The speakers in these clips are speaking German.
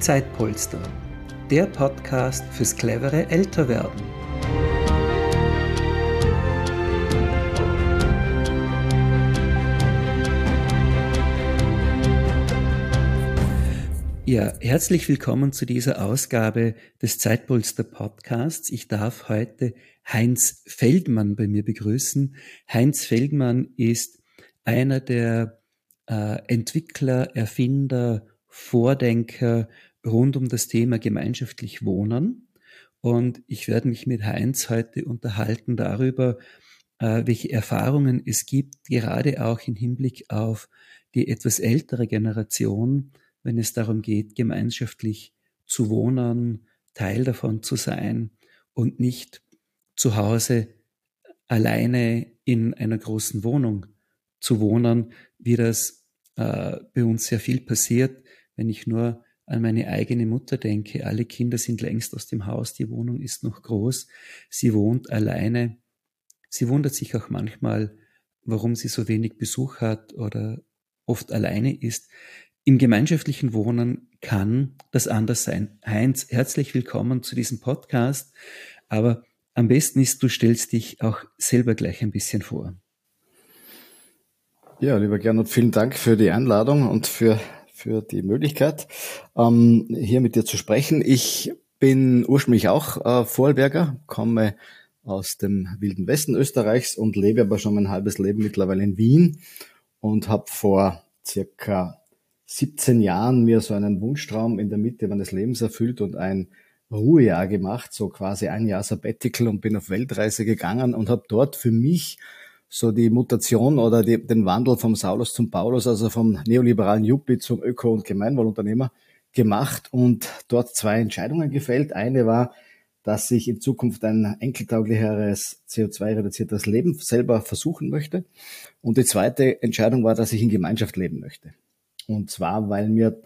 Zeitpolster, der Podcast fürs clevere Älterwerden. Ja, herzlich willkommen zu dieser Ausgabe des Zeitpolster Podcasts. Ich darf heute Heinz Feldmann bei mir begrüßen. Heinz Feldmann ist einer der äh, Entwickler, Erfinder, Vordenker rund um das Thema gemeinschaftlich Wohnen. Und ich werde mich mit Heinz heute unterhalten darüber, äh, welche Erfahrungen es gibt, gerade auch im Hinblick auf die etwas ältere Generation, wenn es darum geht, gemeinschaftlich zu wohnen, Teil davon zu sein und nicht zu Hause alleine in einer großen Wohnung zu wohnen, wie das äh, bei uns sehr viel passiert, wenn ich nur an meine eigene Mutter denke. Alle Kinder sind längst aus dem Haus, die Wohnung ist noch groß, sie wohnt alleine. Sie wundert sich auch manchmal, warum sie so wenig Besuch hat oder oft alleine ist. Im gemeinschaftlichen Wohnen kann das anders sein. Heinz, herzlich willkommen zu diesem Podcast. Aber am besten ist, du stellst dich auch selber gleich ein bisschen vor. Ja, lieber Gernot, vielen Dank für die Einladung und für, für die Möglichkeit, ähm, hier mit dir zu sprechen. Ich bin ursprünglich auch äh, Vorarlberger, komme aus dem wilden Westen Österreichs und lebe aber schon mein halbes Leben mittlerweile in Wien und habe vor circa 17 Jahren mir so einen Wunschtraum in der Mitte meines Lebens erfüllt und ein Ruhejahr gemacht, so quasi ein Jahr Sabbatical und bin auf Weltreise gegangen und habe dort für mich so die Mutation oder die, den Wandel vom Saulus zum Paulus, also vom neoliberalen Yuppie zum Öko- und Gemeinwohlunternehmer gemacht und dort zwei Entscheidungen gefällt. Eine war, dass ich in Zukunft ein enkeltauglicheres CO2-reduziertes Leben selber versuchen möchte. Und die zweite Entscheidung war, dass ich in Gemeinschaft leben möchte. Und zwar, weil mir,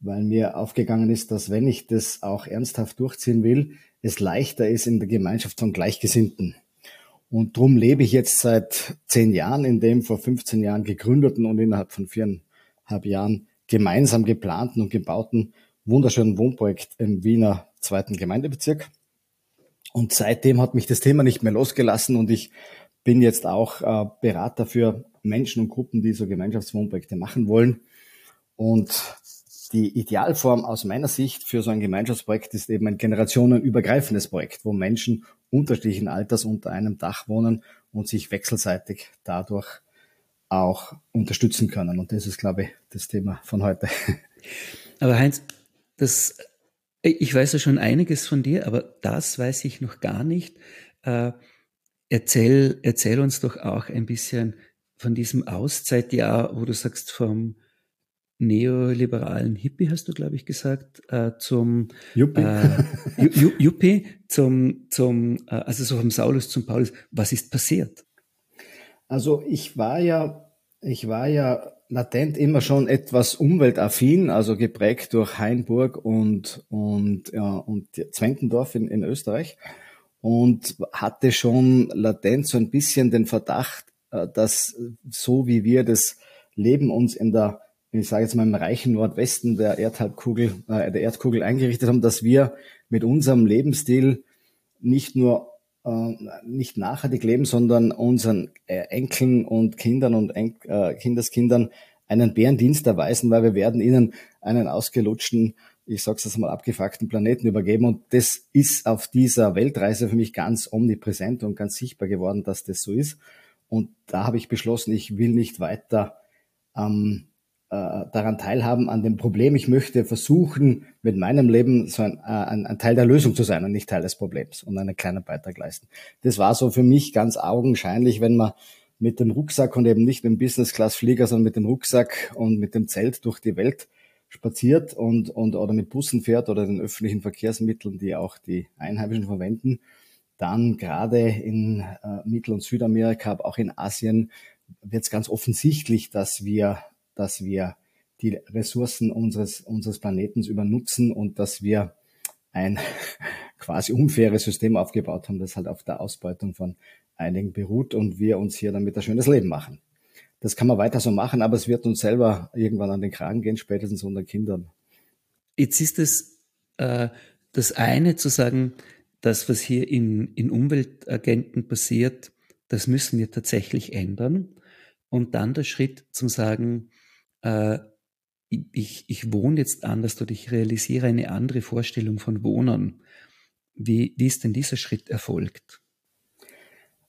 weil mir aufgegangen ist, dass wenn ich das auch ernsthaft durchziehen will, es leichter ist in der Gemeinschaft von Gleichgesinnten. Und drum lebe ich jetzt seit zehn Jahren in dem vor 15 Jahren gegründeten und innerhalb von viereinhalb Jahren gemeinsam geplanten und gebauten wunderschönen Wohnprojekt im Wiener zweiten Gemeindebezirk. Und seitdem hat mich das Thema nicht mehr losgelassen und ich bin jetzt auch äh, Berater für Menschen und Gruppen, die so Gemeinschaftswohnprojekte machen wollen. Und die Idealform aus meiner Sicht für so ein Gemeinschaftsprojekt ist eben ein generationenübergreifendes Projekt, wo Menschen unterschiedlichen Alters unter einem Dach wohnen und sich wechselseitig dadurch auch unterstützen können. Und das ist, glaube ich, das Thema von heute. Aber Heinz, das, ich weiß ja schon einiges von dir, aber das weiß ich noch gar nicht. Äh, erzähl, erzähl uns doch auch ein bisschen von diesem Auszeitjahr, wo du sagst, vom neoliberalen Hippie, hast du, glaube ich, gesagt, äh, zum Juppie, äh, Juppie zum, zum äh, also so vom Saulus zum Paulus. Was ist passiert? Also ich war ja, ich war ja latent immer schon etwas umweltaffin, also geprägt durch Hainburg und, und, ja, und Zwentendorf in, in Österreich und hatte schon latent so ein bisschen den Verdacht, äh, dass so wie wir das Leben uns in der ich sage jetzt mal im reichen Nordwesten der Erdhalbkugel, äh, der Erdkugel eingerichtet haben, dass wir mit unserem Lebensstil nicht nur äh, nicht nachhaltig leben, sondern unseren äh, Enkeln und Kindern und en äh, Kindeskindern einen Bärendienst erweisen, weil wir werden ihnen einen ausgelutschten, ich sage es mal, abgefuckten Planeten übergeben. Und das ist auf dieser Weltreise für mich ganz omnipräsent und ganz sichtbar geworden, dass das so ist. Und da habe ich beschlossen, ich will nicht weiter ähm, äh, daran teilhaben an dem Problem. Ich möchte versuchen, mit meinem Leben so ein, äh, ein, ein, Teil der Lösung zu sein und nicht Teil des Problems und einen kleinen Beitrag leisten. Das war so für mich ganz augenscheinlich, wenn man mit dem Rucksack und eben nicht mit dem Business-Class-Flieger, sondern mit dem Rucksack und mit dem Zelt durch die Welt spaziert und, und oder mit Bussen fährt oder den öffentlichen Verkehrsmitteln, die auch die Einheimischen verwenden, dann gerade in äh, Mittel- und Südamerika, aber auch in Asien wird es ganz offensichtlich, dass wir dass wir die Ressourcen unseres, unseres Planetens übernutzen und dass wir ein quasi unfaires System aufgebaut haben, das halt auf der Ausbeutung von einigen beruht und wir uns hier damit ein schönes Leben machen. Das kann man weiter so machen, aber es wird uns selber irgendwann an den Kragen gehen, spätestens unseren Kindern. jetzt ist es äh, das eine zu sagen, das, was hier in, in Umweltagenten passiert, das müssen wir tatsächlich ändern. Und dann der Schritt zum sagen, äh, ich, ich wohne jetzt anders oder ich realisiere eine andere Vorstellung von Wohnen. Wie, wie ist denn dieser Schritt erfolgt?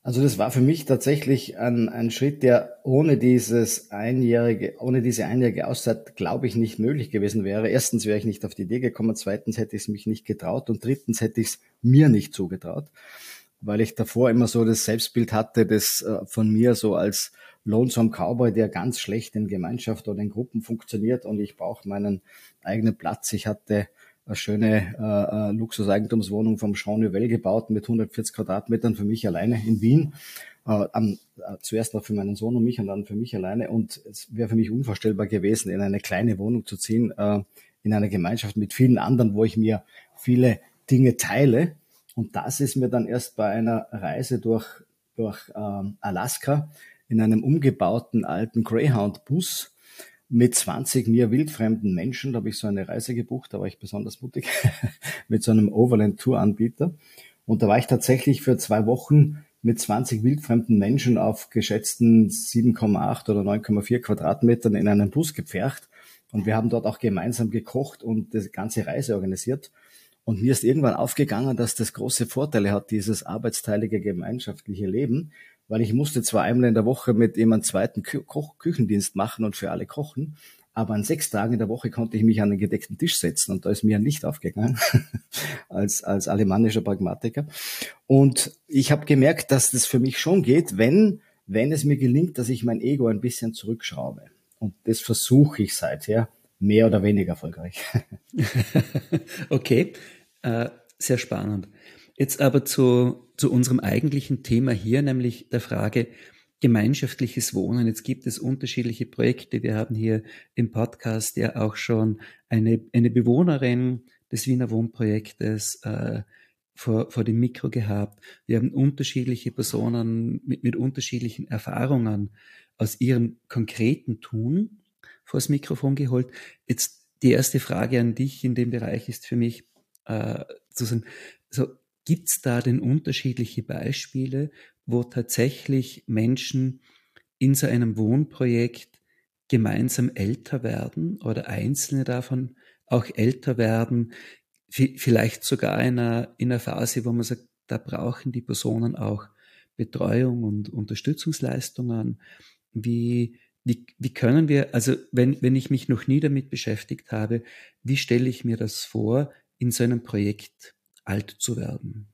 Also das war für mich tatsächlich ein, ein Schritt, der ohne dieses einjährige, ohne diese einjährige Auszeit, glaube ich, nicht möglich gewesen wäre. Erstens wäre ich nicht auf die Idee gekommen, zweitens hätte ich es mich nicht getraut und drittens hätte ich es mir nicht zugetraut, weil ich davor immer so das Selbstbild hatte, das äh, von mir so als Lonesome Cowboy, der ganz schlecht in Gemeinschaft oder in Gruppen funktioniert und ich brauche meinen eigenen Platz. Ich hatte eine schöne äh, äh Luxuseigentumswohnung vom Jean Nouvel gebaut mit 140 Quadratmetern für mich alleine in Wien. Äh, am, äh, zuerst noch für meinen Sohn und mich und dann für mich alleine. Und es wäre für mich unvorstellbar gewesen, in eine kleine Wohnung zu ziehen, äh, in einer Gemeinschaft mit vielen anderen, wo ich mir viele Dinge teile. Und das ist mir dann erst bei einer Reise durch, durch ähm, Alaska in einem umgebauten alten Greyhound-Bus mit 20 mir wildfremden Menschen, da habe ich so eine Reise gebucht, da war ich besonders mutig, mit so einem Overland-Tour-Anbieter. Und da war ich tatsächlich für zwei Wochen mit 20 wildfremden Menschen auf geschätzten 7,8 oder 9,4 Quadratmetern in einen Bus gepfercht. Und wir haben dort auch gemeinsam gekocht und die ganze Reise organisiert. Und mir ist irgendwann aufgegangen, dass das große Vorteile hat, dieses arbeitsteilige gemeinschaftliche Leben, weil ich musste zwar einmal in der Woche mit jemand zweiten Kü Koch Küchendienst machen und für alle kochen, aber an sechs Tagen in der Woche konnte ich mich an den gedeckten Tisch setzen und da ist mir ein Licht aufgegangen als, als alemannischer Pragmatiker. Und ich habe gemerkt, dass das für mich schon geht, wenn, wenn es mir gelingt, dass ich mein Ego ein bisschen zurückschraube. Und das versuche ich seither mehr oder weniger erfolgreich. okay, äh, sehr spannend. Jetzt aber zu, zu unserem eigentlichen Thema hier, nämlich der Frage gemeinschaftliches Wohnen. Jetzt gibt es unterschiedliche Projekte. Wir haben hier im Podcast ja auch schon eine, eine Bewohnerin des Wiener Wohnprojektes äh, vor, vor dem Mikro gehabt. Wir haben unterschiedliche Personen mit, mit unterschiedlichen Erfahrungen aus ihrem konkreten Tun vors Mikrofon geholt. Jetzt die erste Frage an dich in dem Bereich ist für mich äh, zu sagen, so Gibt es da denn unterschiedliche Beispiele, wo tatsächlich Menschen in so einem Wohnprojekt gemeinsam älter werden oder einzelne davon auch älter werden, vielleicht sogar in einer, in einer Phase, wo man sagt, da brauchen die Personen auch Betreuung und Unterstützungsleistungen. Wie, wie, wie können wir, also wenn, wenn ich mich noch nie damit beschäftigt habe, wie stelle ich mir das vor, in so einem Projekt alt zu werden?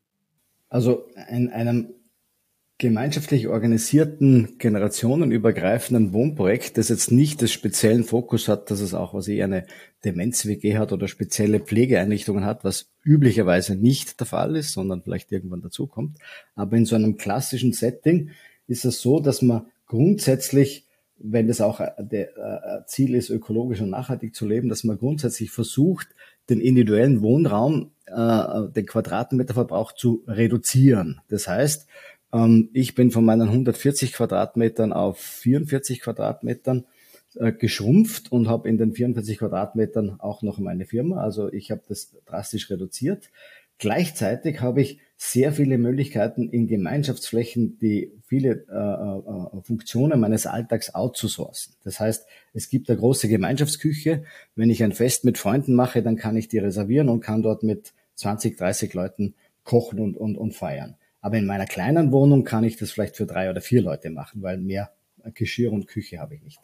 Also in einem gemeinschaftlich organisierten, generationenübergreifenden Wohnprojekt, das jetzt nicht das speziellen Fokus hat, dass es auch was eh eine Demenz-WG hat oder spezielle Pflegeeinrichtungen hat, was üblicherweise nicht der Fall ist, sondern vielleicht irgendwann dazukommt. Aber in so einem klassischen Setting ist es so, dass man grundsätzlich wenn das auch der Ziel ist, ökologisch und nachhaltig zu leben, dass man grundsätzlich versucht, den individuellen Wohnraum, äh, den Quadratmeterverbrauch zu reduzieren. Das heißt, ähm, ich bin von meinen 140 Quadratmetern auf 44 Quadratmetern äh, geschrumpft und habe in den 44 Quadratmetern auch noch meine Firma. Also ich habe das drastisch reduziert. Gleichzeitig habe ich sehr viele Möglichkeiten in Gemeinschaftsflächen, die viele äh, äh, Funktionen meines Alltags outzusourcen. Das heißt, es gibt eine große Gemeinschaftsküche. Wenn ich ein Fest mit Freunden mache, dann kann ich die reservieren und kann dort mit 20, 30 Leuten kochen und, und, und feiern. Aber in meiner kleinen Wohnung kann ich das vielleicht für drei oder vier Leute machen, weil mehr Geschirr und Küche habe ich nicht.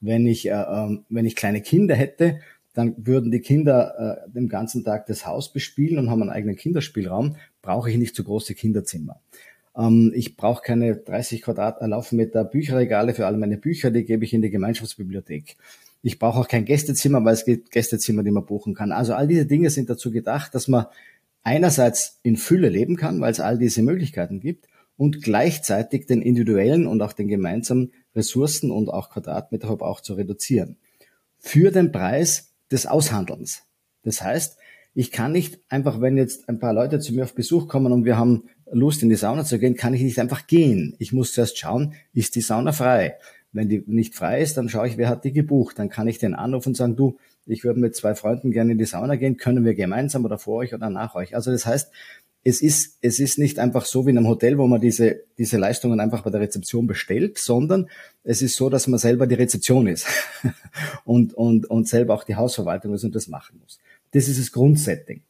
Wenn ich, äh, ähm, wenn ich kleine Kinder hätte, dann würden die Kinder äh, den ganzen Tag das Haus bespielen und haben einen eigenen Kinderspielraum, brauche ich nicht so große Kinderzimmer. Ähm, ich brauche keine 30 Quadratlaufmeter Bücherregale für alle meine Bücher, die gebe ich in die Gemeinschaftsbibliothek. Ich brauche auch kein Gästezimmer, weil es gibt Gästezimmer, die man buchen kann. Also all diese Dinge sind dazu gedacht, dass man einerseits in Fülle leben kann, weil es all diese Möglichkeiten gibt und gleichzeitig den individuellen und auch den gemeinsamen Ressourcen und auch Quadratmeterverbrauch zu reduzieren. Für den Preis des Aushandelns. Das heißt, ich kann nicht einfach, wenn jetzt ein paar Leute zu mir auf Besuch kommen und wir haben Lust in die Sauna zu gehen, kann ich nicht einfach gehen. Ich muss zuerst schauen, ist die Sauna frei? Wenn die nicht frei ist, dann schaue ich, wer hat die gebucht. Dann kann ich den anrufen und sagen, du, ich würde mit zwei Freunden gerne in die Sauna gehen, können wir gemeinsam oder vor euch oder nach euch. Also das heißt, es ist, es ist nicht einfach so wie in einem Hotel, wo man diese, diese Leistungen einfach bei der Rezeption bestellt, sondern es ist so, dass man selber die Rezeption ist und, und, und selber auch die Hausverwaltung ist und das machen muss. Das ist das Grundsetting.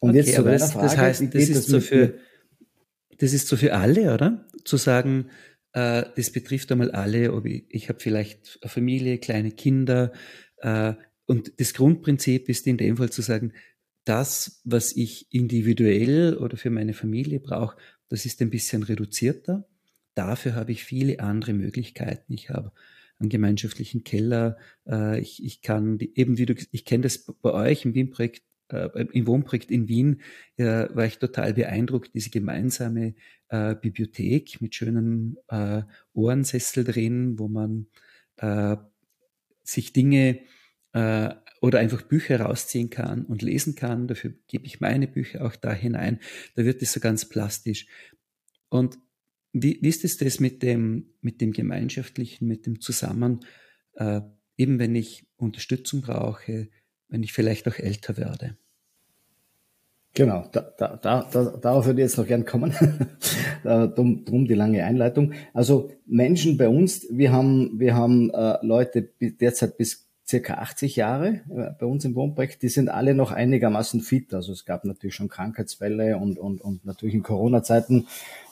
Und okay, jetzt zu deiner Frage, das heißt, das ist das so für, das ist so für alle, oder? Zu sagen, äh, das betrifft einmal alle, ob ich, ich habe vielleicht eine Familie, kleine Kinder, äh, und das Grundprinzip ist in dem Fall zu sagen, das, was ich individuell oder für meine Familie brauche, das ist ein bisschen reduzierter. Dafür habe ich viele andere Möglichkeiten. Ich habe einen gemeinschaftlichen Keller. Äh, ich, ich kann eben wie du, ich kenne das bei euch im Wien-Projekt, äh, im Wohnprojekt in Wien, äh, war ich total beeindruckt, diese gemeinsame Bibliothek mit schönen Ohrensessel drin, wo man sich Dinge oder einfach Bücher rausziehen kann und lesen kann. Dafür gebe ich meine Bücher auch da hinein. Da wird es so ganz plastisch. Und wie, wie ist es das mit dem, mit dem Gemeinschaftlichen, mit dem Zusammen? Äh, eben wenn ich Unterstützung brauche, wenn ich vielleicht auch älter werde. Genau, da, da, da, darauf würde ich jetzt noch gern kommen. drum, drum die lange Einleitung. Also Menschen bei uns, wir haben, wir haben äh, Leute derzeit bis circa 80 Jahre äh, bei uns im Wohnprojekt, die sind alle noch einigermaßen fit. Also es gab natürlich schon Krankheitsfälle und, und, und natürlich in Corona-Zeiten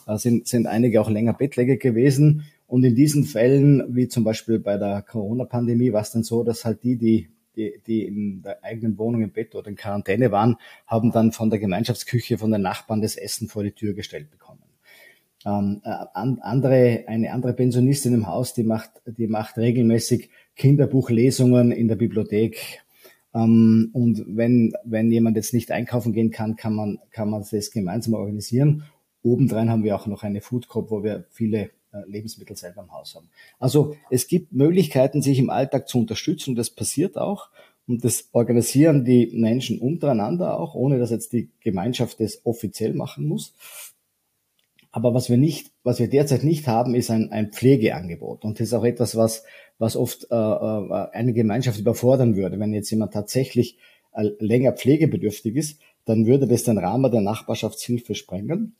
äh, sind, sind einige auch länger bettlägerig gewesen. Und in diesen Fällen, wie zum Beispiel bei der Corona-Pandemie, war es dann so, dass halt die, die, die, die in der eigenen Wohnung im Bett oder in Quarantäne waren, haben dann von der Gemeinschaftsküche, von den Nachbarn das Essen vor die Tür gestellt bekommen. Ähm, äh, andere, eine andere Pensionistin im Haus, die macht, die macht regelmäßig Kinderbuchlesungen in der Bibliothek. Ähm, und wenn, wenn jemand jetzt nicht einkaufen gehen kann, kann man, kann man das gemeinsam organisieren. Obendrein haben wir auch noch eine Food Corp, wo wir viele äh, Lebensmittel selber im Haus haben. Also es gibt Möglichkeiten, sich im Alltag zu unterstützen. Das passiert auch. Und das organisieren die Menschen untereinander auch, ohne dass jetzt die Gemeinschaft das offiziell machen muss. Aber was wir nicht, was wir derzeit nicht haben, ist ein, ein Pflegeangebot. Und das ist auch etwas, was was oft äh, äh, eine Gemeinschaft überfordern würde. Wenn jetzt jemand tatsächlich äh, länger pflegebedürftig ist, dann würde das den Rahmen der Nachbarschaftshilfe sprengen.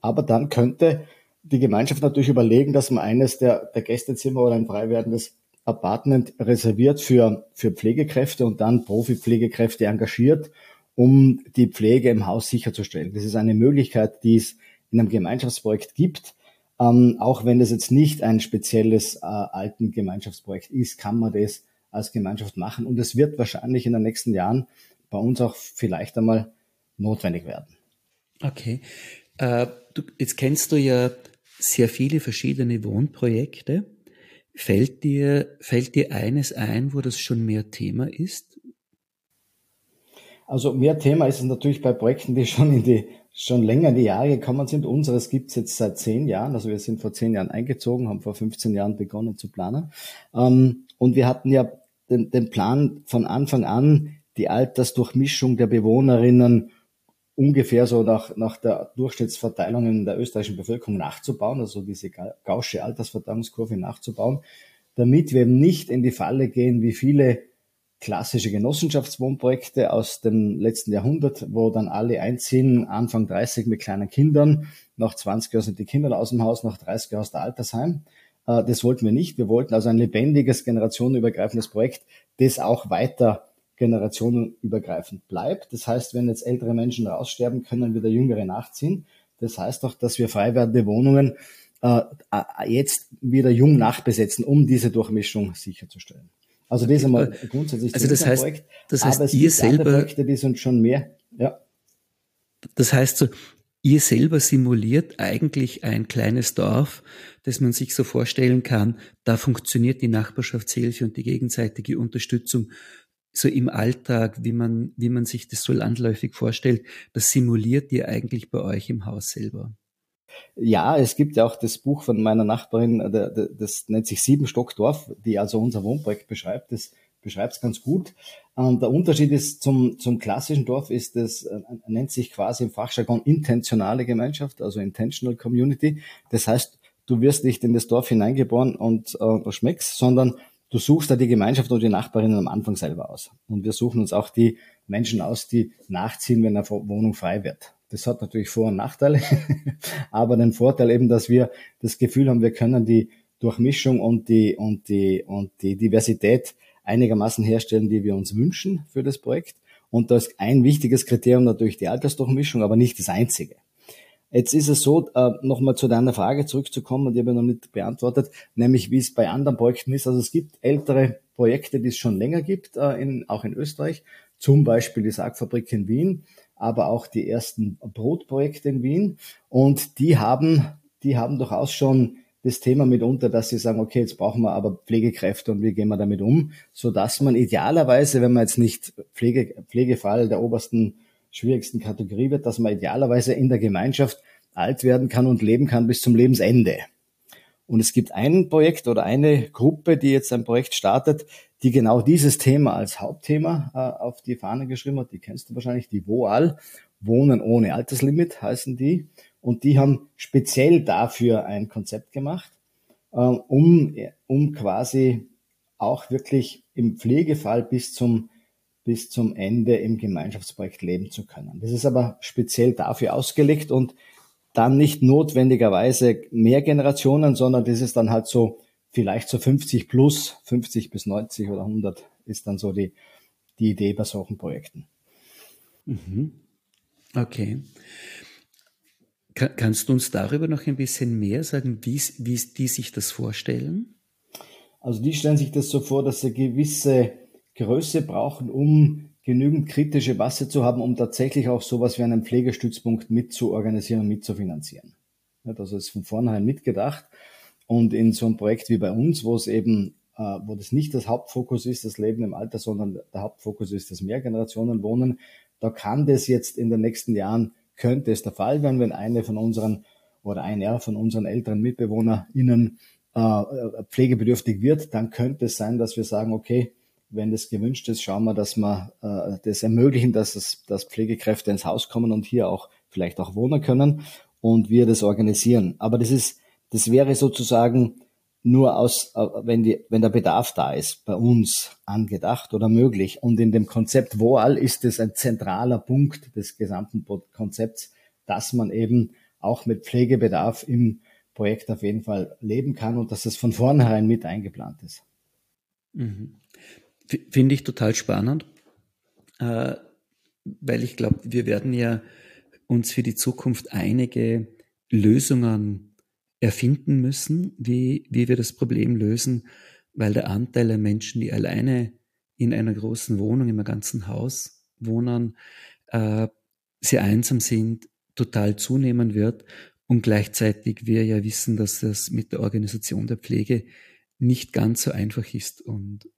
Aber dann könnte die Gemeinschaft natürlich überlegen, dass man eines der, der Gästezimmer oder ein frei werdendes Apartment reserviert für, für Pflegekräfte und dann Profi-Pflegekräfte engagiert, um die Pflege im Haus sicherzustellen. Das ist eine Möglichkeit, die es in einem Gemeinschaftsprojekt gibt. Ähm, auch wenn das jetzt nicht ein spezielles äh, alten Gemeinschaftsprojekt ist, kann man das als Gemeinschaft machen. Und es wird wahrscheinlich in den nächsten Jahren bei uns auch vielleicht einmal notwendig werden. Okay. Äh, du, jetzt kennst du ja sehr viele verschiedene Wohnprojekte. Fällt dir, fällt dir eines ein, wo das schon mehr Thema ist? Also mehr Thema ist es natürlich bei Projekten, die schon in die schon länger in die Jahre gekommen sind. Unseres gibt's jetzt seit zehn Jahren. Also wir sind vor zehn Jahren eingezogen, haben vor 15 Jahren begonnen zu planen. Ähm, und wir hatten ja den, den Plan von Anfang an, die Altersdurchmischung der Bewohnerinnen ungefähr so nach, nach der Durchschnittsverteilung in der österreichischen Bevölkerung nachzubauen, also diese gausche Altersverteilungskurve nachzubauen, damit wir eben nicht in die Falle gehen, wie viele klassische Genossenschaftswohnprojekte aus dem letzten Jahrhundert, wo dann alle einziehen, Anfang 30 mit kleinen Kindern, nach 20 Jahren sind die Kinder aus dem Haus, nach 30 Jahren aus der Altersheim. Äh, das wollten wir nicht. Wir wollten also ein lebendiges, generationenübergreifendes Projekt, das auch weiter generationenübergreifend bleibt. Das heißt, wenn jetzt ältere Menschen raussterben, können wieder Jüngere nachziehen. Das heißt auch, dass wir frei werdende Wohnungen äh, jetzt wieder jung nachbesetzen, um diese Durchmischung sicherzustellen. Also das ist einmal grundsätzlich also das heißt, Projekt. Das heißt, aber es ihr gibt selber, Projekte, die sind schon mehr. Ja. Das heißt so, ihr selber simuliert eigentlich ein kleines Dorf, das man sich so vorstellen kann. Da funktioniert die Nachbarschaftshilfe und die gegenseitige Unterstützung so im Alltag, wie man, wie man sich das so landläufig vorstellt. Das simuliert ihr eigentlich bei euch im Haus selber. Ja, es gibt ja auch das Buch von meiner Nachbarin, äh, das nennt sich Siebenstockdorf, die also unser Wohnprojekt beschreibt. Das beschreibt es ganz gut. Ähm, der Unterschied ist zum, zum klassischen Dorf ist, das äh, nennt sich quasi im Fachjargon intentionale Gemeinschaft, also intentional community. Das heißt, du wirst nicht in das Dorf hineingeboren und äh, schmeckst, sondern du suchst da die Gemeinschaft oder die Nachbarinnen am Anfang selber aus. Und wir suchen uns auch die Menschen aus, die nachziehen, wenn eine Wohnung frei wird. Das hat natürlich Vor- und Nachteile, aber den Vorteil eben, dass wir das Gefühl haben, wir können die Durchmischung und die, und die, und die Diversität einigermaßen herstellen, die wir uns wünschen für das Projekt. Und da ist ein wichtiges Kriterium natürlich die Altersdurchmischung, aber nicht das einzige. Jetzt ist es so, äh, nochmal zu deiner Frage zurückzukommen, die habe ich noch nicht beantwortet, nämlich wie es bei anderen Projekten ist. Also es gibt ältere Projekte, die es schon länger gibt, äh, auch in Österreich, zum Beispiel die Sargfabrik in Wien, aber auch die ersten Brotprojekte in Wien. Und die haben, die haben durchaus schon das Thema mitunter, dass sie sagen, okay, jetzt brauchen wir aber Pflegekräfte und wie gehen wir damit um, so dass man idealerweise, wenn man jetzt nicht Pflege, Pflegefall der obersten schwierigsten Kategorie wird, dass man idealerweise in der Gemeinschaft alt werden kann und leben kann bis zum Lebensende. Und es gibt ein Projekt oder eine Gruppe, die jetzt ein Projekt startet, die genau dieses Thema als Hauptthema äh, auf die Fahne geschrieben hat. Die kennst du wahrscheinlich, die WOAL, Wohnen ohne Alterslimit heißen die. Und die haben speziell dafür ein Konzept gemacht, äh, um, um quasi auch wirklich im Pflegefall bis zum bis zum Ende im Gemeinschaftsprojekt leben zu können. Das ist aber speziell dafür ausgelegt und dann nicht notwendigerweise mehr Generationen, sondern das ist dann halt so vielleicht so 50 plus, 50 bis 90 oder 100 ist dann so die, die Idee bei solchen Projekten. Mhm. Okay. kannst du uns darüber noch ein bisschen mehr sagen, wie, wie die sich das vorstellen? Also die stellen sich das so vor, dass sie gewisse Größe brauchen, um genügend kritische Masse zu haben, um tatsächlich auch sowas wie einen Pflegestützpunkt mit zu organisieren und mit zu finanzieren. Also ist von vornherein mitgedacht. Und in so einem Projekt wie bei uns, wo es eben, äh, wo das nicht das Hauptfokus ist, das Leben im Alter, sondern der Hauptfokus ist das Mehrgenerationenwohnen, da kann das jetzt in den nächsten Jahren, könnte es der Fall werden, wenn eine von unseren oder einer von unseren älteren MitbewohnerInnen äh, pflegebedürftig wird, dann könnte es sein, dass wir sagen, okay, wenn das gewünscht ist, schauen wir, dass wir äh, das ermöglichen, dass, es, dass Pflegekräfte ins Haus kommen und hier auch vielleicht auch wohnen können und wir das organisieren. Aber das ist, das wäre sozusagen nur aus, äh, wenn, die, wenn der Bedarf da ist, bei uns angedacht oder möglich. Und in dem Konzept WOAL ist es ein zentraler Punkt des gesamten Konzepts, dass man eben auch mit Pflegebedarf im Projekt auf jeden Fall leben kann und dass es von vornherein mit eingeplant ist. Mhm. Finde ich total spannend, äh, weil ich glaube, wir werden ja uns für die Zukunft einige Lösungen erfinden müssen, wie, wie wir das Problem lösen, weil der Anteil der Menschen, die alleine in einer großen Wohnung, im ganzen Haus wohnen, äh, sehr einsam sind, total zunehmen wird und gleichzeitig wir ja wissen, dass das mit der Organisation der Pflege nicht ganz so einfach ist und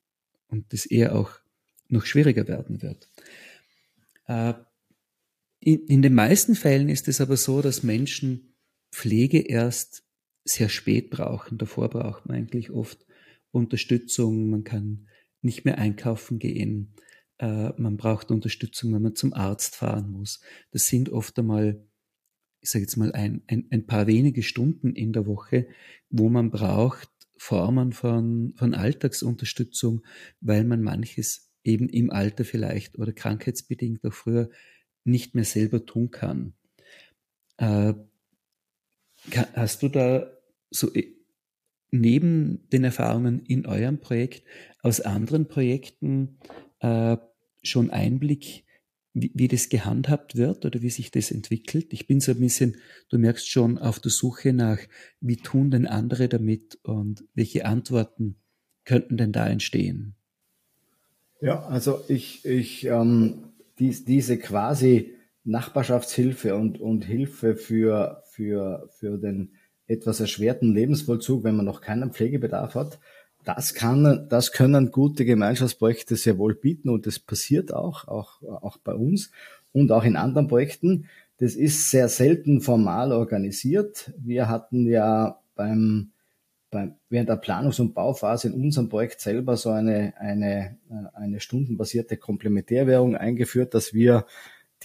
und das eher auch noch schwieriger werden wird. Äh, in, den meisten Fällen ist es aber so, dass Menschen Pflege erst sehr spät brauchen. Davor braucht man eigentlich oft Unterstützung. Man kann nicht mehr einkaufen gehen. Äh, man braucht Unterstützung, wenn man zum Arzt fahren muss. Das sind oft einmal, ich sage jetzt mal, ein, ein, ein paar wenige Stunden in der Woche, wo man braucht, Formen von, von Alltagsunterstützung, weil man manches eben im Alter vielleicht oder krankheitsbedingt auch früher nicht mehr selber tun kann. Äh, hast du da so äh, neben den Erfahrungen in eurem Projekt aus anderen Projekten äh, schon Einblick wie, wie das gehandhabt wird oder wie sich das entwickelt. Ich bin so ein bisschen, du merkst schon, auf der Suche nach, wie tun denn andere damit und welche Antworten könnten denn da entstehen? Ja, also ich, ich ähm, dies, diese quasi Nachbarschaftshilfe und, und Hilfe für, für, für den etwas erschwerten Lebensvollzug, wenn man noch keinen Pflegebedarf hat, das kann, das können gute Gemeinschaftsprojekte sehr wohl bieten und das passiert auch, auch, auch bei uns und auch in anderen Projekten. Das ist sehr selten formal organisiert. Wir hatten ja beim, beim während der Planungs- und Bauphase in unserem Projekt selber so eine, eine, eine stundenbasierte Komplementärwährung eingeführt, dass wir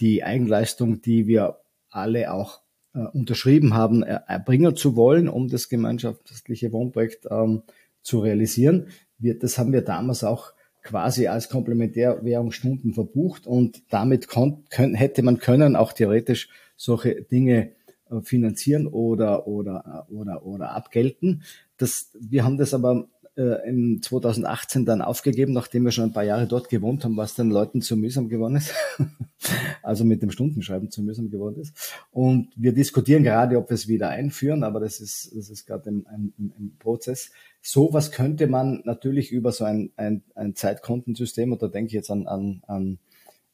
die Eigenleistung, die wir alle auch äh, unterschrieben haben, erbringen zu wollen, um das gemeinschaftliche Wohnprojekt ähm, zu realisieren. wir, das haben wir damals auch quasi als Komplementärwährungsstunden verbucht und damit können, hätte man können auch theoretisch solche Dinge äh, finanzieren oder oder oder oder abgelten. Das, wir haben das aber äh, im 2018 dann aufgegeben, nachdem wir schon ein paar Jahre dort gewohnt haben, was den Leuten zu mühsam geworden ist. also mit dem Stundenschreiben zu mühsam geworden ist. Und wir diskutieren gerade, ob wir es wieder einführen, aber das ist, das ist gerade im, im, im Prozess. Sowas könnte man natürlich über so ein, ein, ein Zeitkontensystem, oder denke ich jetzt an, an, an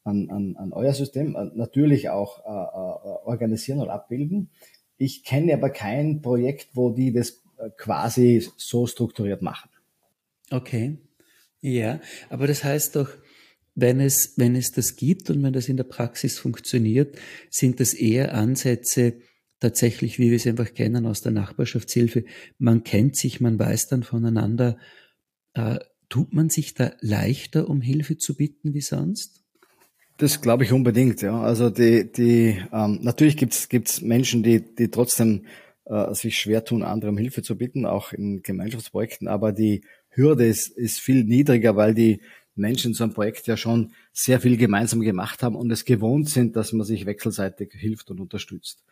an, an, an euer System äh, natürlich auch äh, äh, organisieren und abbilden. Ich kenne aber kein Projekt, wo die das äh, quasi so strukturiert machen. Okay. Ja, aber das heißt doch, wenn es, wenn es das gibt und wenn das in der Praxis funktioniert, sind das eher Ansätze tatsächlich, wie wir es einfach kennen aus der Nachbarschaftshilfe. Man kennt sich, man weiß dann voneinander. Äh, tut man sich da leichter, um Hilfe zu bitten wie sonst? Das glaube ich unbedingt, ja. Also die, die ähm, natürlich gibt's gibt's Menschen, die, die trotzdem äh, sich schwer tun, anderen Hilfe zu bitten, auch in Gemeinschaftsprojekten. Aber die Hürde ist, ist viel niedriger, weil die Menschen so einem Projekt ja schon sehr viel gemeinsam gemacht haben und es gewohnt sind, dass man sich wechselseitig hilft und unterstützt.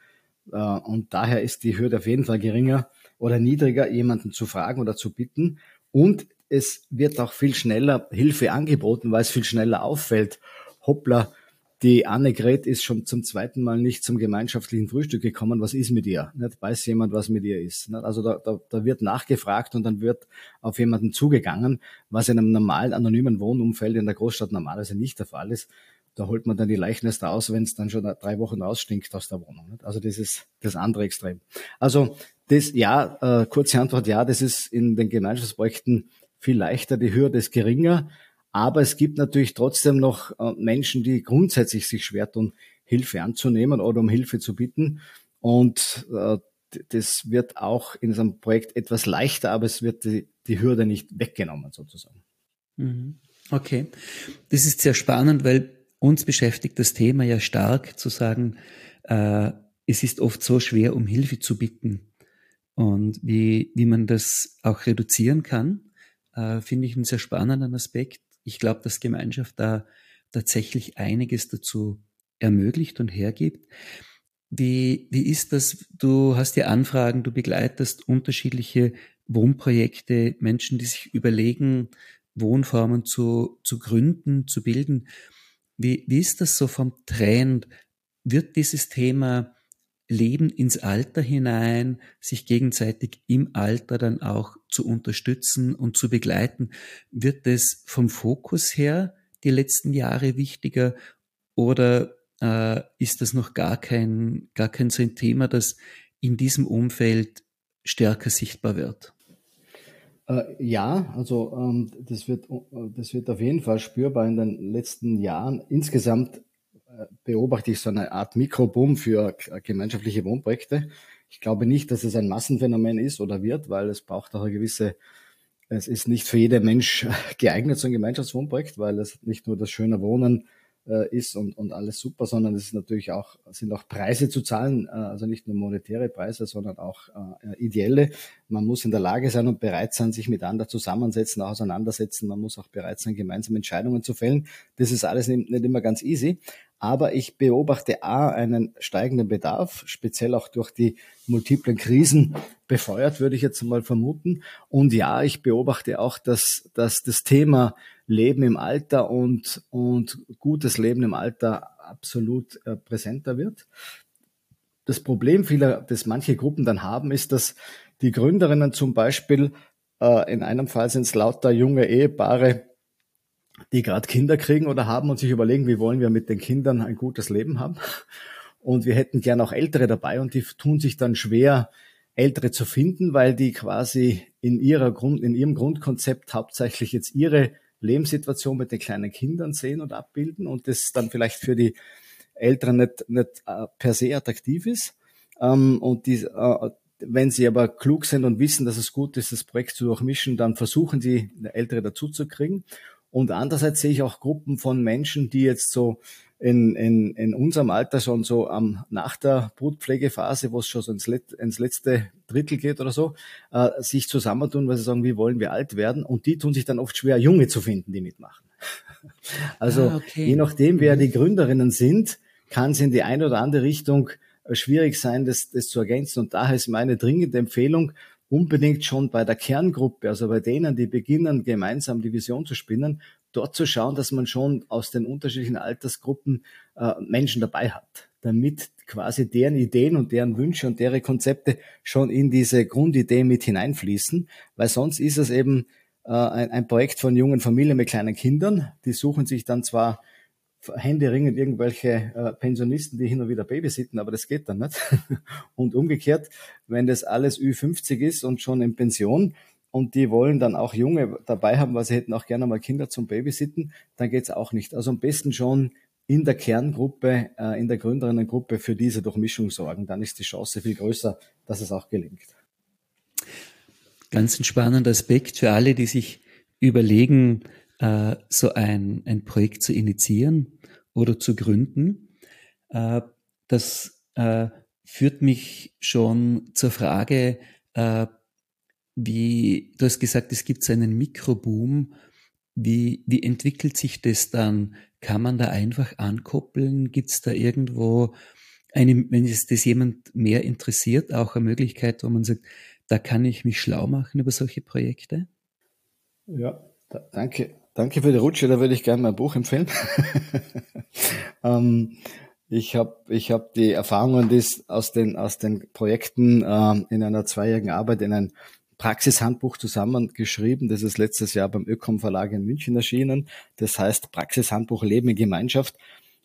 Äh, und daher ist die Hürde auf jeden Fall geringer oder niedriger, jemanden zu fragen oder zu bitten. Und es wird auch viel schneller Hilfe angeboten, weil es viel schneller auffällt. Hoppla, die Annegret ist schon zum zweiten Mal nicht zum gemeinschaftlichen Frühstück gekommen. Was ist mit ihr? Nicht weiß jemand, was mit ihr ist. Also da, da, da wird nachgefragt und dann wird auf jemanden zugegangen, was in einem normalen anonymen Wohnumfeld in der Großstadt normalerweise nicht der Fall ist. Da holt man dann die Leichnester aus, wenn es dann schon drei Wochen rausstinkt aus der Wohnung. Also das ist das andere Extrem. Also das, ja, äh, kurze Antwort, ja, das ist in den Gemeinschaftsprojekten viel leichter, die Hürde ist geringer. Aber es gibt natürlich trotzdem noch äh, Menschen, die grundsätzlich sich schwer tun, Hilfe anzunehmen oder um Hilfe zu bitten. Und äh, das wird auch in unserem Projekt etwas leichter, aber es wird die, die Hürde nicht weggenommen sozusagen. Mhm. Okay, das ist sehr spannend, weil uns beschäftigt das Thema ja stark zu sagen, äh, es ist oft so schwer, um Hilfe zu bitten. Und wie, wie man das auch reduzieren kann, äh, finde ich einen sehr spannenden Aspekt ich glaube, dass Gemeinschaft da tatsächlich einiges dazu ermöglicht und hergibt. Wie, wie ist das? Du hast ja Anfragen, du begleitest unterschiedliche Wohnprojekte, Menschen, die sich überlegen, Wohnformen zu, zu gründen, zu bilden. Wie, wie ist das so vom Trend? Wird dieses Thema Leben ins Alter hinein, sich gegenseitig im Alter dann auch zu unterstützen und zu begleiten. Wird es vom Fokus her die letzten Jahre wichtiger oder äh, ist das noch gar kein, gar kein so ein Thema, das in diesem Umfeld stärker sichtbar wird? Äh, ja, also ähm, das, wird, das wird auf jeden Fall spürbar in den letzten Jahren. Insgesamt beobachte ich so eine Art Mikroboom für gemeinschaftliche Wohnprojekte. Ich glaube nicht, dass es ein Massenphänomen ist oder wird, weil es braucht auch eine gewisse, es ist nicht für jeden Mensch geeignet, so ein Gemeinschaftswohnprojekt, weil es nicht nur das schöne Wohnen äh, ist und, und alles super, sondern es ist natürlich auch, sind auch Preise zu zahlen, äh, also nicht nur monetäre Preise, sondern auch äh, ideelle. Man muss in der Lage sein und bereit sein, sich miteinander zusammensetzen, auseinandersetzen. Man muss auch bereit sein, gemeinsam Entscheidungen zu fällen. Das ist alles nicht, nicht immer ganz easy. Aber ich beobachte A, einen steigenden Bedarf, speziell auch durch die multiplen Krisen befeuert, würde ich jetzt mal vermuten. Und ja, ich beobachte auch, dass, dass das Thema Leben im Alter und, und gutes Leben im Alter absolut äh, präsenter wird. Das Problem vieler, das manche Gruppen dann haben, ist, dass die Gründerinnen zum Beispiel, äh, in einem Fall sind es lauter junge Ehepaare, die gerade Kinder kriegen oder haben und sich überlegen, wie wollen wir mit den Kindern ein gutes Leben haben. Und wir hätten gern auch Ältere dabei und die tun sich dann schwer, Ältere zu finden, weil die quasi in ihrer Grund, in ihrem Grundkonzept hauptsächlich jetzt ihre Lebenssituation mit den kleinen Kindern sehen und abbilden und das dann vielleicht für die Älteren nicht, nicht äh, per se attraktiv ist. Ähm, und die, äh, wenn sie aber klug sind und wissen, dass es gut ist, das Projekt zu durchmischen, dann versuchen sie, Ältere dazu zu kriegen. Und andererseits sehe ich auch Gruppen von Menschen, die jetzt so in, in, in unserem Alter schon so am, nach der Brutpflegephase, wo es schon so ins, Let, ins letzte Drittel geht oder so, äh, sich zusammentun, weil sie sagen, wie wollen wir alt werden? Und die tun sich dann oft schwer, Junge zu finden, die mitmachen. Also ah, okay. je nachdem, wer die Gründerinnen sind, kann es in die eine oder andere Richtung äh, schwierig sein, das, das zu ergänzen. Und daher ist meine dringende Empfehlung, unbedingt schon bei der Kerngruppe, also bei denen, die beginnen, gemeinsam die Vision zu spinnen, dort zu schauen, dass man schon aus den unterschiedlichen Altersgruppen äh, Menschen dabei hat, damit quasi deren Ideen und deren Wünsche und deren Konzepte schon in diese Grundidee mit hineinfließen, weil sonst ist es eben äh, ein, ein Projekt von jungen Familien mit kleinen Kindern, die suchen sich dann zwar händeringend irgendwelche äh, Pensionisten, die hin und wieder babysitten, aber das geht dann nicht. und umgekehrt, wenn das alles Ü50 ist und schon in Pension und die wollen dann auch Junge dabei haben, weil sie hätten auch gerne mal Kinder zum Babysitten, dann geht's auch nicht. Also am besten schon in der Kerngruppe, äh, in der Gründerinnengruppe für diese Durchmischung sorgen. Dann ist die Chance viel größer, dass es auch gelingt. Ganz ein spannender Aspekt für alle, die sich überlegen, äh, so ein, ein Projekt zu initiieren oder zu gründen. Äh, das führt mich schon zur Frage, wie, du hast gesagt, es gibt so einen Mikroboom. Wie, wie entwickelt sich das dann? Kann man da einfach ankoppeln? Gibt es da irgendwo eine, wenn es das jemand mehr interessiert, auch eine Möglichkeit, wo man sagt, da kann ich mich schlau machen über solche Projekte? Ja, da, danke. Danke für die Rutsche, da würde ich gerne mein Buch empfehlen. ähm, ich habe ich hab die Erfahrungen des, aus, den, aus den Projekten ähm, in einer zweijährigen Arbeit in ein Praxishandbuch zusammengeschrieben. Das ist letztes Jahr beim Ökom Verlag in München erschienen. Das heißt Praxishandbuch Leben in Gemeinschaft.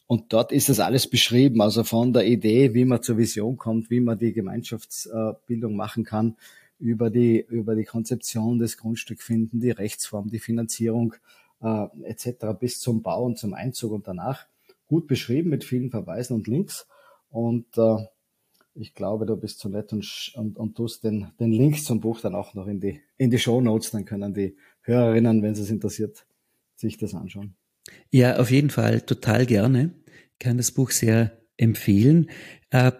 Und dort ist das alles beschrieben, also von der Idee, wie man zur Vision kommt, wie man die Gemeinschaftsbildung machen kann, über die, über die Konzeption des Grundstückfinden, die Rechtsform, die Finanzierung äh, etc. bis zum Bau und zum Einzug und danach. Gut beschrieben mit vielen Verweisen und Links. Und äh, ich glaube, du bist so nett und, und, und tust den, den Link zum Buch dann auch noch in die, in die Show Notes. Dann können die Hörerinnen, wenn es interessiert, sich das anschauen. Ja, auf jeden Fall total gerne. Ich kann das Buch sehr empfehlen. Äh,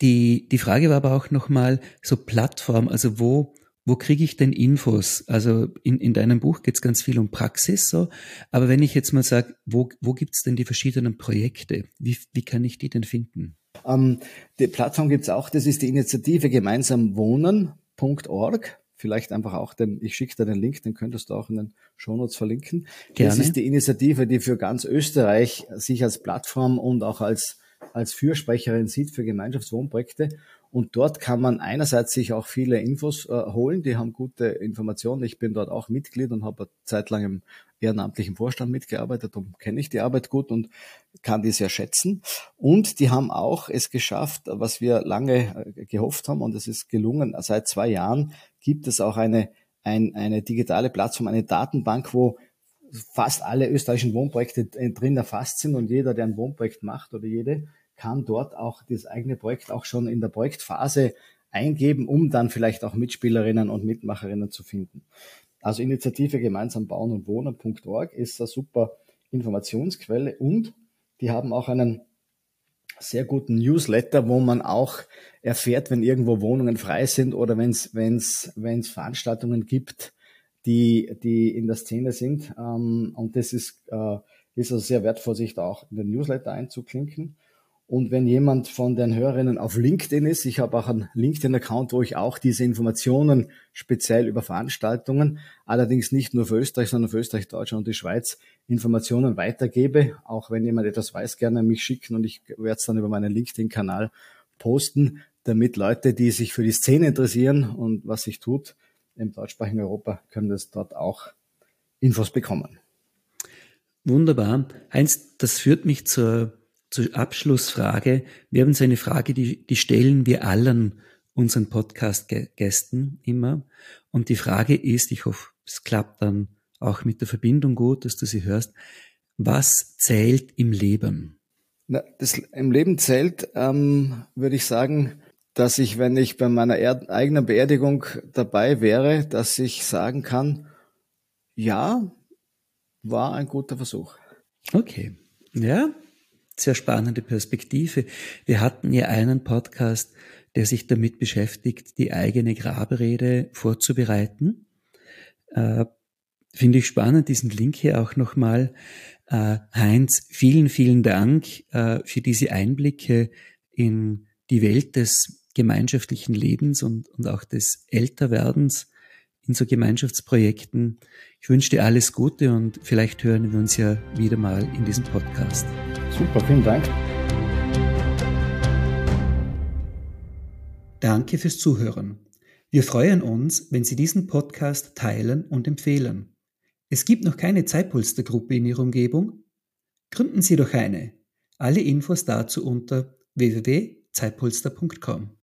die, die Frage war aber auch nochmal so Plattform, also wo, wo kriege ich denn Infos? Also in, in deinem Buch geht es ganz viel um Praxis, so, aber wenn ich jetzt mal sage, wo, wo gibt es denn die verschiedenen Projekte? Wie, wie kann ich die denn finden? Ähm, die Plattform gibt es auch, das ist die Initiative gemeinsam wohnen.org. Vielleicht einfach auch den, ich schicke dir den Link, den könntest du auch in den Shownotes verlinken. Gerne. Das ist die Initiative, die für ganz Österreich sich als Plattform und auch als als Fürsprecherin sieht für Gemeinschaftswohnprojekte. Und dort kann man einerseits sich auch viele Infos äh, holen, die haben gute Informationen. Ich bin dort auch Mitglied und habe zeitlang im ehrenamtlichen Vorstand mitgearbeitet und kenne ich die Arbeit gut und kann die sehr schätzen. Und die haben auch es geschafft, was wir lange äh, gehofft haben und es ist gelungen. Seit zwei Jahren gibt es auch eine, ein, eine digitale Plattform, eine Datenbank, wo fast alle österreichischen Wohnprojekte drin erfasst sind und jeder, der ein Wohnprojekt macht oder jede, kann dort auch das eigene Projekt auch schon in der Projektphase eingeben, um dann vielleicht auch Mitspielerinnen und Mitmacherinnen zu finden. Also Initiative gemeinsam bauen und wohnen.org ist eine super Informationsquelle und die haben auch einen sehr guten Newsletter, wo man auch erfährt, wenn irgendwo Wohnungen frei sind oder wenn es wenn's, wenn's Veranstaltungen gibt, die, die in der Szene sind. Ähm, und das ist, äh, ist also sehr wertvoll, sich da auch in den Newsletter einzuklinken. Und wenn jemand von den Hörerinnen auf LinkedIn ist, ich habe auch einen LinkedIn-Account, wo ich auch diese Informationen speziell über Veranstaltungen, allerdings nicht nur für Österreich, sondern für Österreich, Deutschland und die Schweiz Informationen weitergebe. Auch wenn jemand etwas weiß, gerne mich schicken und ich werde es dann über meinen LinkedIn-Kanal posten, damit Leute, die sich für die Szene interessieren und was sich tut, im deutschsprachigen Europa können das dort auch Infos bekommen. Wunderbar. Heinz, das führt mich zur, zur Abschlussfrage. Wir haben so eine Frage, die, die stellen wir allen unseren Podcast-Gästen immer. Und die Frage ist, ich hoffe, es klappt dann auch mit der Verbindung gut, dass du sie hörst. Was zählt im Leben? Na, das im Leben zählt, ähm, würde ich sagen, dass ich, wenn ich bei meiner er eigenen Beerdigung dabei wäre, dass ich sagen kann, ja, war ein guter Versuch. Okay. Ja, sehr spannende Perspektive. Wir hatten ja einen Podcast, der sich damit beschäftigt, die eigene Grabrede vorzubereiten. Äh, Finde ich spannend, diesen Link hier auch nochmal. Äh, Heinz, vielen, vielen Dank äh, für diese Einblicke in die Welt des gemeinschaftlichen Lebens und, und auch des Älterwerdens in so Gemeinschaftsprojekten. Ich wünsche dir alles Gute und vielleicht hören wir uns ja wieder mal in diesem Podcast. Super, vielen Dank. Danke fürs Zuhören. Wir freuen uns, wenn Sie diesen Podcast teilen und empfehlen. Es gibt noch keine Zeitpolstergruppe in Ihrer Umgebung? Gründen Sie doch eine. Alle Infos dazu unter www.zeitpolster.com.